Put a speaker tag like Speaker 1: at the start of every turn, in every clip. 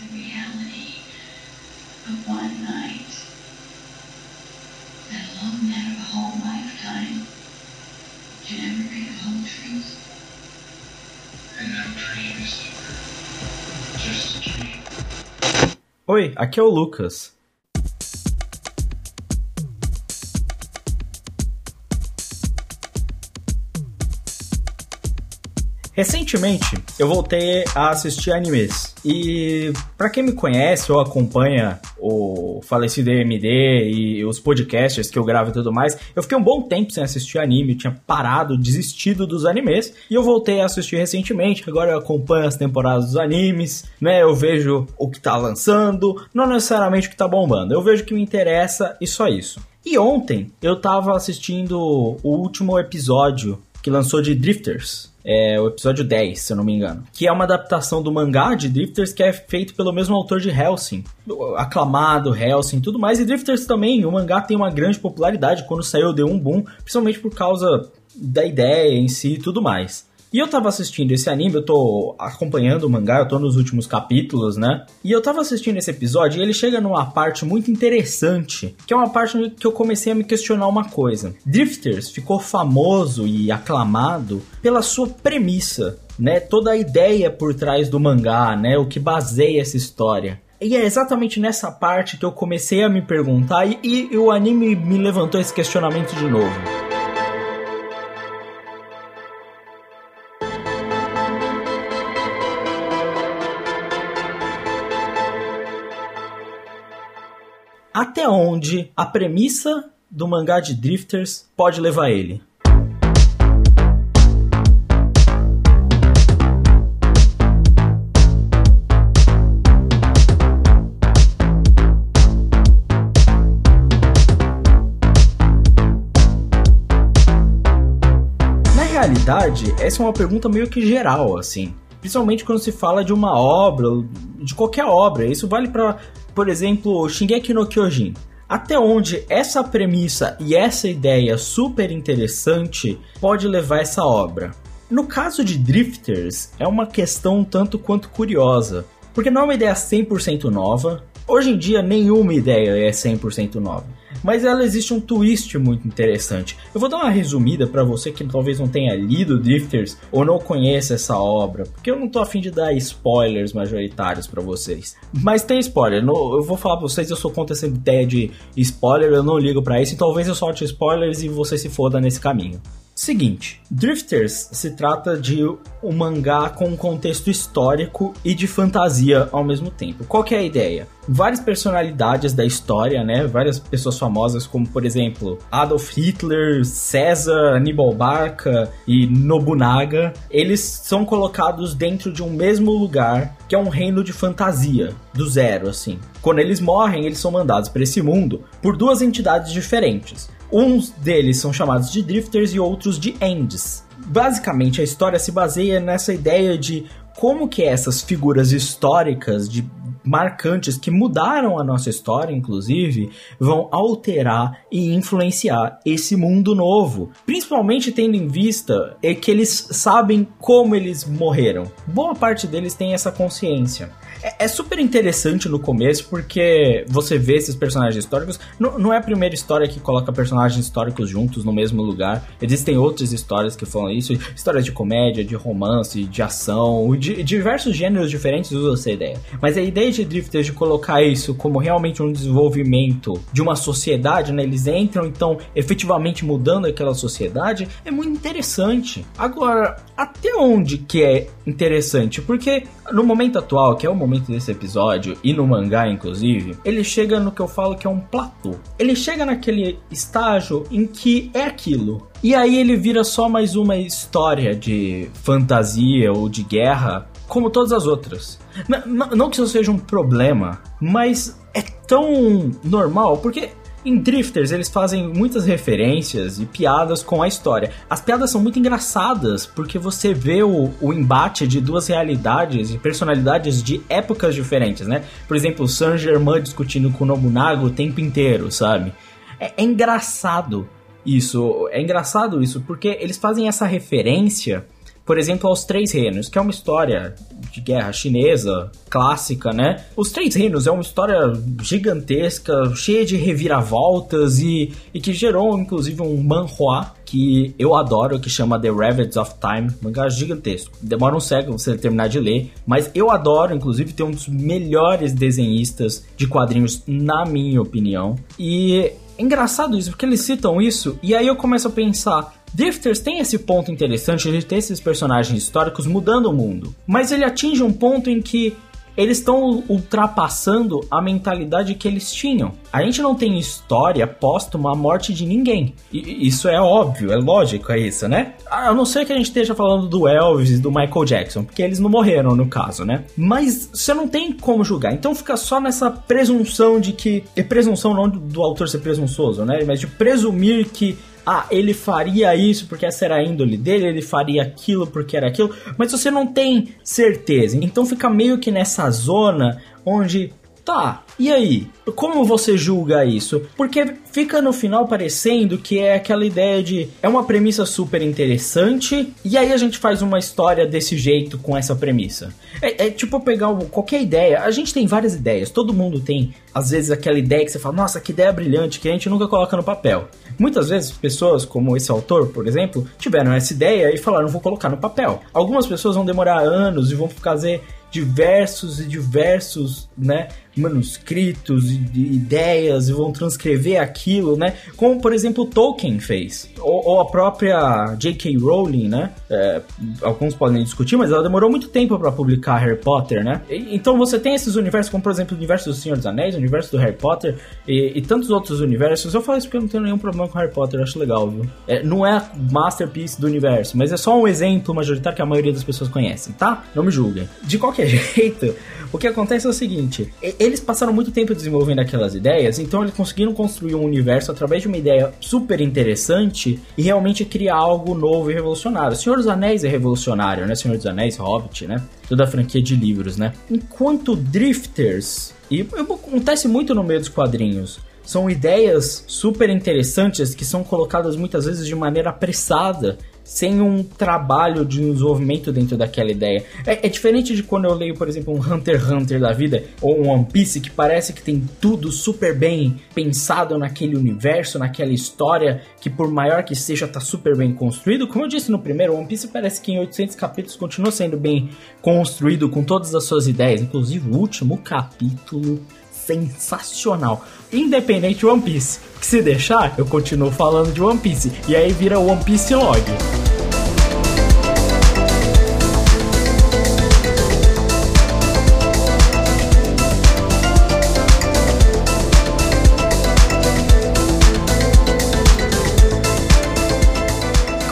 Speaker 1: the reality of one night. That alone out of a whole lifetime can ever be the whole truth. And that dream is just a dream.
Speaker 2: Oi, aqui é o Lucas. Recentemente, eu voltei a assistir animes. E para quem me conhece ou acompanha o falecido EMD e os podcasts que eu gravo e tudo mais, eu fiquei um bom tempo sem assistir anime, tinha parado, desistido dos animes, e eu voltei a assistir recentemente. Agora eu acompanho as temporadas dos animes, né? Eu vejo o que tá lançando, não necessariamente o que tá bombando. Eu vejo o que me interessa e só isso. E ontem eu tava assistindo o último episódio que lançou de Drifters. É o episódio 10, se eu não me engano. Que é uma adaptação do mangá de Drifters que é feito pelo mesmo autor de Helsing. Aclamado, Helsing tudo mais. E Drifters também, o mangá tem uma grande popularidade. Quando saiu deu um boom, principalmente por causa da ideia em si e tudo mais. E eu tava assistindo esse anime, eu tô acompanhando o mangá, eu tô nos últimos capítulos, né? E eu tava assistindo esse episódio e ele chega numa parte muito interessante, que é uma parte que eu comecei a me questionar uma coisa. Drifters ficou famoso e aclamado pela sua premissa, né? Toda a ideia por trás do mangá, né? O que baseia essa história. E é exatamente nessa parte que eu comecei a me perguntar e, e, o anime me levantou esse questionamento de novo. Até onde a premissa do mangá de Drifters pode levar ele. Na realidade, essa é uma pergunta meio que geral, assim. Principalmente quando se fala de uma obra, de qualquer obra. Isso vale para por exemplo, Shingeki no Kyojin. Até onde essa premissa e essa ideia super interessante pode levar essa obra? No caso de Drifters, é uma questão tanto quanto curiosa, porque não é uma ideia 100% nova. Hoje em dia, nenhuma ideia é 100% nova mas ela existe um twist muito interessante. Eu vou dar uma resumida para você que talvez não tenha lido Drifters ou não conheça essa obra, porque eu não tô afim de dar spoilers majoritários para vocês. Mas tem spoiler, eu vou falar pra vocês, eu sou contra essa ideia de spoiler, eu não ligo para isso, e talvez eu solte spoilers e você se foda nesse caminho. Seguinte, Drifters se trata de um mangá com um contexto histórico e de fantasia ao mesmo tempo. Qual que é a ideia? Várias personalidades da história, né? Várias pessoas famosas, como por exemplo Adolf Hitler, César, Aníbal Barca e Nobunaga, eles são colocados dentro de um mesmo lugar que é um reino de fantasia, do zero, assim. Quando eles morrem, eles são mandados para esse mundo por duas entidades diferentes. Uns deles são chamados de drifters e outros de ends. Basicamente, a história se baseia nessa ideia de como que essas figuras históricas de marcantes que mudaram a nossa história, inclusive, vão alterar e influenciar esse mundo novo. Principalmente tendo em vista é que eles sabem como eles morreram. Boa parte deles tem essa consciência. É, é, super interessante no começo porque você vê esses personagens históricos. Não, não é a primeira história que coloca personagens históricos juntos no mesmo lugar. Existem outras histórias que falam isso: histórias de comédia, de romance, de ação, de, diversos gêneros diferentes usam essa ideia. Mas a ideia de Drifters de colocar isso como realmente um desenvolvimento de uma sociedade, né? Eles entram então efetivamente mudando aquela sociedade, é muito interessante. Agora, até onde que é interessante? Porque no momento atual, que é o momento momento desse episódio, e no mangá inclusive, ele chega no que eu falo que é um platô. Ele chega naquele estágio em que é aquilo. E aí ele vira só mais uma história de fantasia ou de guerra, como todas as outras. N não que isso seja um problema, mas é tão normal, porque em Drifters, eles fazem muitas referências e piadas com a história. As piadas são muito engraçadas, porque você vê o, o embate de duas realidades e personalidades de épocas diferentes, né? Por exemplo, o Saint Germain discutindo com o Nobunaga o tempo inteiro, sabe? É, é engraçado isso. É engraçado isso, porque eles fazem essa referência por exemplo, aos Três Reinos, que é uma história de guerra chinesa clássica, né? Os Três Reinos é uma história gigantesca, cheia de reviravoltas e, e que gerou inclusive um manhua que eu adoro, que chama The Ravage of Time, mangá gigantesco. Demora um século você terminar de ler, mas eu adoro, inclusive tem um dos melhores desenhistas de quadrinhos, na minha opinião. E é engraçado isso, porque eles citam isso, e aí eu começo a pensar, Drifters tem esse ponto interessante de ter esses personagens históricos mudando o mundo, mas ele atinge um ponto em que eles estão ultrapassando a mentalidade que eles tinham. A gente não tem história póstuma a morte de ninguém. E isso é óbvio, é lógico, é isso, né? A não ser que a gente esteja falando do Elvis do Michael Jackson, porque eles não morreram no caso, né? Mas você não tem como julgar. Então fica só nessa presunção de que. E presunção não do autor ser presunçoso, né? Mas de presumir que ah, ele faria isso porque essa era a índole dele, ele faria aquilo porque era aquilo, mas você não tem certeza. Então fica meio que nessa zona onde Tá, e aí? Como você julga isso? Porque fica no final parecendo que é aquela ideia de é uma premissa super interessante e aí a gente faz uma história desse jeito com essa premissa. É, é tipo pegar qualquer ideia. A gente tem várias ideias, todo mundo tem às vezes aquela ideia que você fala, nossa, que ideia brilhante que a gente nunca coloca no papel. Muitas vezes pessoas como esse autor, por exemplo, tiveram essa ideia e falaram, vou colocar no papel. Algumas pessoas vão demorar anos e vão fazer diversos e diversos, né, manuscritos e ideias e vão transcrever aquilo, né? Como por exemplo Tolkien fez, ou, ou a própria J.K. Rowling, né? É, alguns podem discutir, mas ela demorou muito tempo para publicar Harry Potter, né? E, então você tem esses universos, como por exemplo o universo do Senhor dos Anéis, o universo do Harry Potter e, e tantos outros universos. Eu falo isso porque eu não tenho nenhum problema com Harry Potter, acho legal, viu? É, não é masterpiece do universo, mas é só um exemplo majoritário que a maioria das pessoas conhecem, tá? Não me julguem. De qualquer jeito, o que acontece é o seguinte: eles passaram muito tempo desenvolvendo aquelas ideias, então eles conseguiram construir um universo através de uma ideia super interessante e realmente criar algo novo e revolucionário. Senhor dos Anéis é revolucionário, né? Senhor dos Anéis, Hobbit, né? Toda a franquia de livros, né? Enquanto Drifters, e acontece muito no meio dos quadrinhos, são ideias super interessantes que são colocadas muitas vezes de maneira apressada sem um trabalho de desenvolvimento dentro daquela ideia. É, é, diferente de quando eu leio, por exemplo, um Hunter x Hunter da vida ou um One Piece que parece que tem tudo super bem pensado naquele universo, naquela história que por maior que seja tá super bem construído. Como eu disse no primeiro, One Piece parece que em 800 capítulos continua sendo bem construído com todas as suas ideias, inclusive o último capítulo sensacional. Independente de One Piece. Que se deixar, eu continuo falando de One Piece. E aí vira One Piece Log.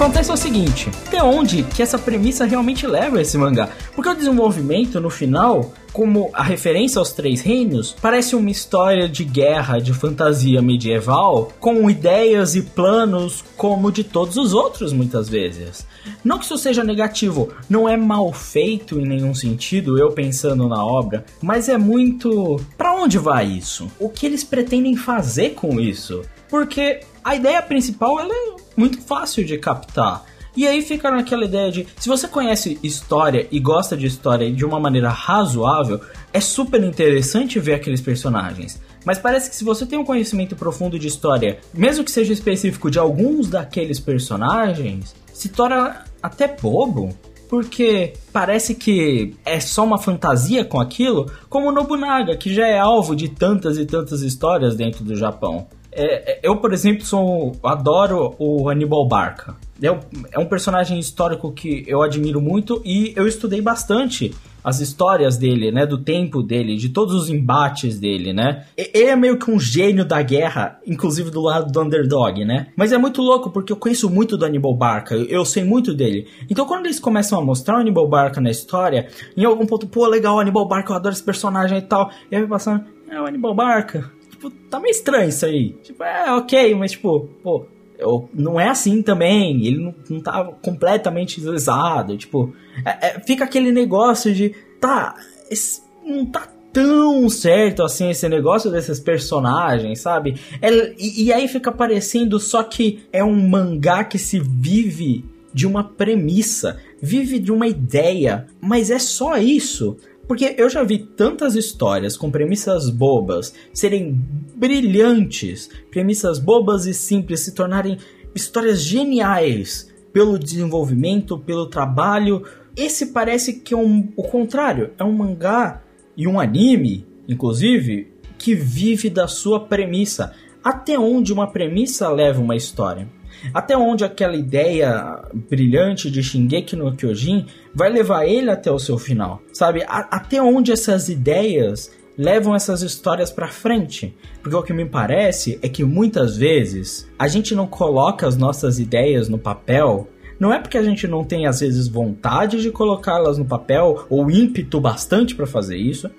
Speaker 2: Acontece é o seguinte: até onde que essa premissa realmente leva esse mangá? Porque o desenvolvimento no final como a referência aos Três Reinos, parece uma história de guerra, de fantasia medieval, com ideias e planos como de todos os outros, muitas vezes. Não que isso seja negativo, não é mal feito em nenhum sentido, eu pensando na obra, mas é muito. Para onde vai isso? O que eles pretendem fazer com isso? Porque a ideia principal ela é muito fácil de captar. E aí fica naquela ideia de, se você conhece história e gosta de história de uma maneira razoável, é super interessante ver aqueles personagens. Mas parece que se você tem um conhecimento profundo de história, mesmo que seja específico de alguns daqueles personagens, se torna até bobo. Porque parece que é só uma fantasia com aquilo, como Nobunaga, que já é alvo de tantas e tantas histórias dentro do Japão. É, é eu, por exemplo, sou, adoro o Hannibal Barca. É, é um personagem histórico que eu admiro muito e eu estudei bastante as histórias dele, né, do tempo dele, de todos os embates dele, né? Ele é meio que um gênio da guerra, inclusive do lado do underdog, né? Mas é muito louco porque eu conheço muito do Aníbal Barca, eu sei muito dele. Então quando eles começam a mostrar o Aníbal Barca na história, em algum ponto, pô, legal, Aníbal Barca, eu adoro esse personagem e tal, e aí passando, é o Aníbal Barca. Tipo, tá meio estranho isso aí. Tipo, é ok, mas tipo, pô, eu, não é assim também, ele não, não tá completamente deslizado, tipo, é, é, fica aquele negócio de, tá, esse, não tá tão certo assim esse negócio desses personagens, sabe? É, e, e aí fica parecendo só que é um mangá que se vive de uma premissa, vive de uma ideia, mas é só isso. Porque eu já vi tantas histórias com premissas bobas serem brilhantes, premissas bobas e simples se tornarem histórias geniais pelo desenvolvimento, pelo trabalho. Esse parece que é um, o contrário, é um mangá e um anime, inclusive, que vive da sua premissa. Até onde uma premissa leva uma história? Até onde aquela ideia brilhante de Shingeki no Kyojin vai levar ele até o seu final? Sabe? A até onde essas ideias levam essas histórias para frente. Porque o que me parece é que muitas vezes a gente não coloca as nossas ideias no papel. Não é porque a gente não tem às vezes vontade de colocá-las no papel ou ímpeto bastante para fazer isso.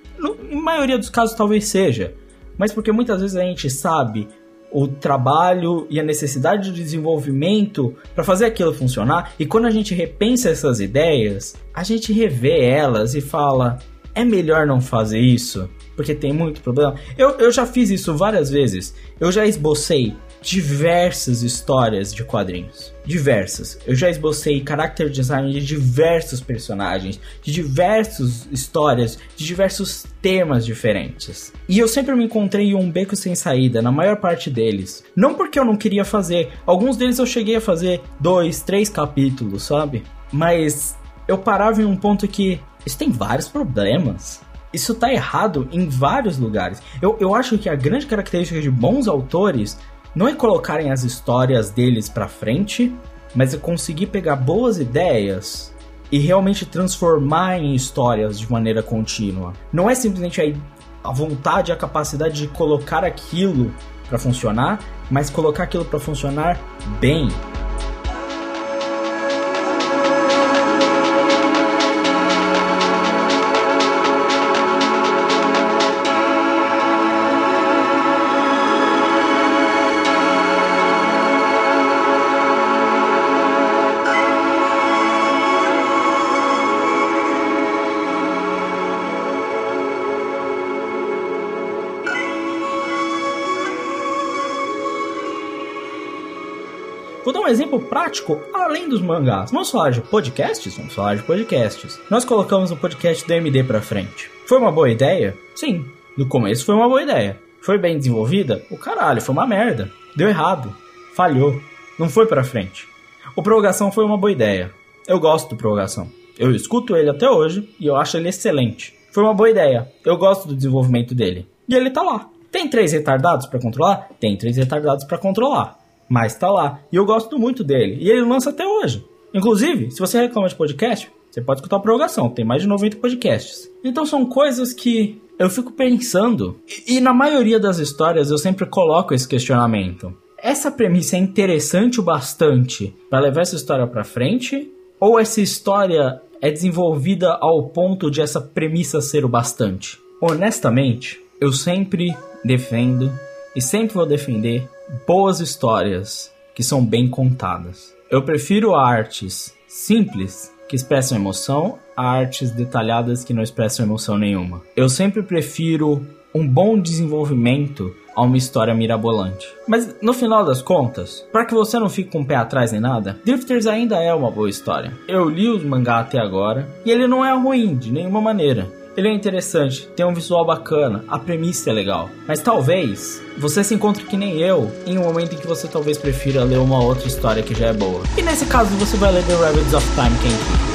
Speaker 2: Em maioria dos casos talvez seja, mas porque muitas vezes a gente sabe o trabalho e a necessidade de desenvolvimento para fazer aquilo funcionar. E quando a gente repensa essas ideias, a gente revê elas e fala: é melhor não fazer isso, porque tem muito problema. Eu, eu já fiz isso várias vezes. Eu já esbocei diversas histórias de quadrinhos. Diversas. Eu já esbocei character design de diversos personagens, de diversas histórias, de diversos temas diferentes. E eu sempre me encontrei em um beco sem saída, na maior parte deles. Não porque eu não queria fazer, alguns deles eu cheguei a fazer dois, três capítulos, sabe? Mas eu parava em um ponto que isso tem vários problemas. Isso tá errado em vários lugares. Eu, eu acho que a grande característica de bons autores não é colocarem as histórias deles para frente, mas é conseguir pegar boas ideias e realmente transformar em histórias de maneira contínua. Não é simplesmente a, a vontade, a capacidade de colocar aquilo para funcionar, mas colocar aquilo para funcionar bem. Vou dar um exemplo prático além dos mangás. Vamos falar de podcasts? Vamos falar de podcasts. Nós colocamos o podcast do MD pra frente. Foi uma boa ideia? Sim. No começo foi uma boa ideia. Foi bem desenvolvida? O caralho, foi uma merda. Deu errado. Falhou. Não foi pra frente. O Prorrogação foi uma boa ideia. Eu gosto do Prorrogação. Eu escuto ele até hoje e eu acho ele excelente. Foi uma boa ideia. Eu gosto do desenvolvimento dele. E ele tá lá. Tem três retardados para controlar? Tem três retardados para controlar mas tá lá. E eu gosto muito dele. E ele lança até hoje. Inclusive, se você reclama de podcast, você pode escutar a prorrogação. Tem mais de 90 podcasts. Então são coisas que eu fico pensando. E, e na maioria das histórias eu sempre coloco esse questionamento. Essa premissa é interessante o bastante para levar essa história para frente? Ou essa história é desenvolvida ao ponto de essa premissa ser o bastante? Honestamente, eu sempre defendo e sempre vou defender boas histórias que são bem contadas. Eu prefiro artes simples que expressam emoção a artes detalhadas que não expressam emoção nenhuma. Eu sempre prefiro um bom desenvolvimento a uma história mirabolante. Mas no final das contas, para que você não fique com o pé atrás nem nada, Drifters ainda é uma boa história. Eu li os mangá até agora e ele não é ruim de nenhuma maneira. Ele é interessante, tem um visual bacana, a premissa é legal. Mas talvez você se encontre que nem eu em um momento em que você talvez prefira ler uma outra história que já é boa. E nesse caso você vai ler The Ravens of Time Quem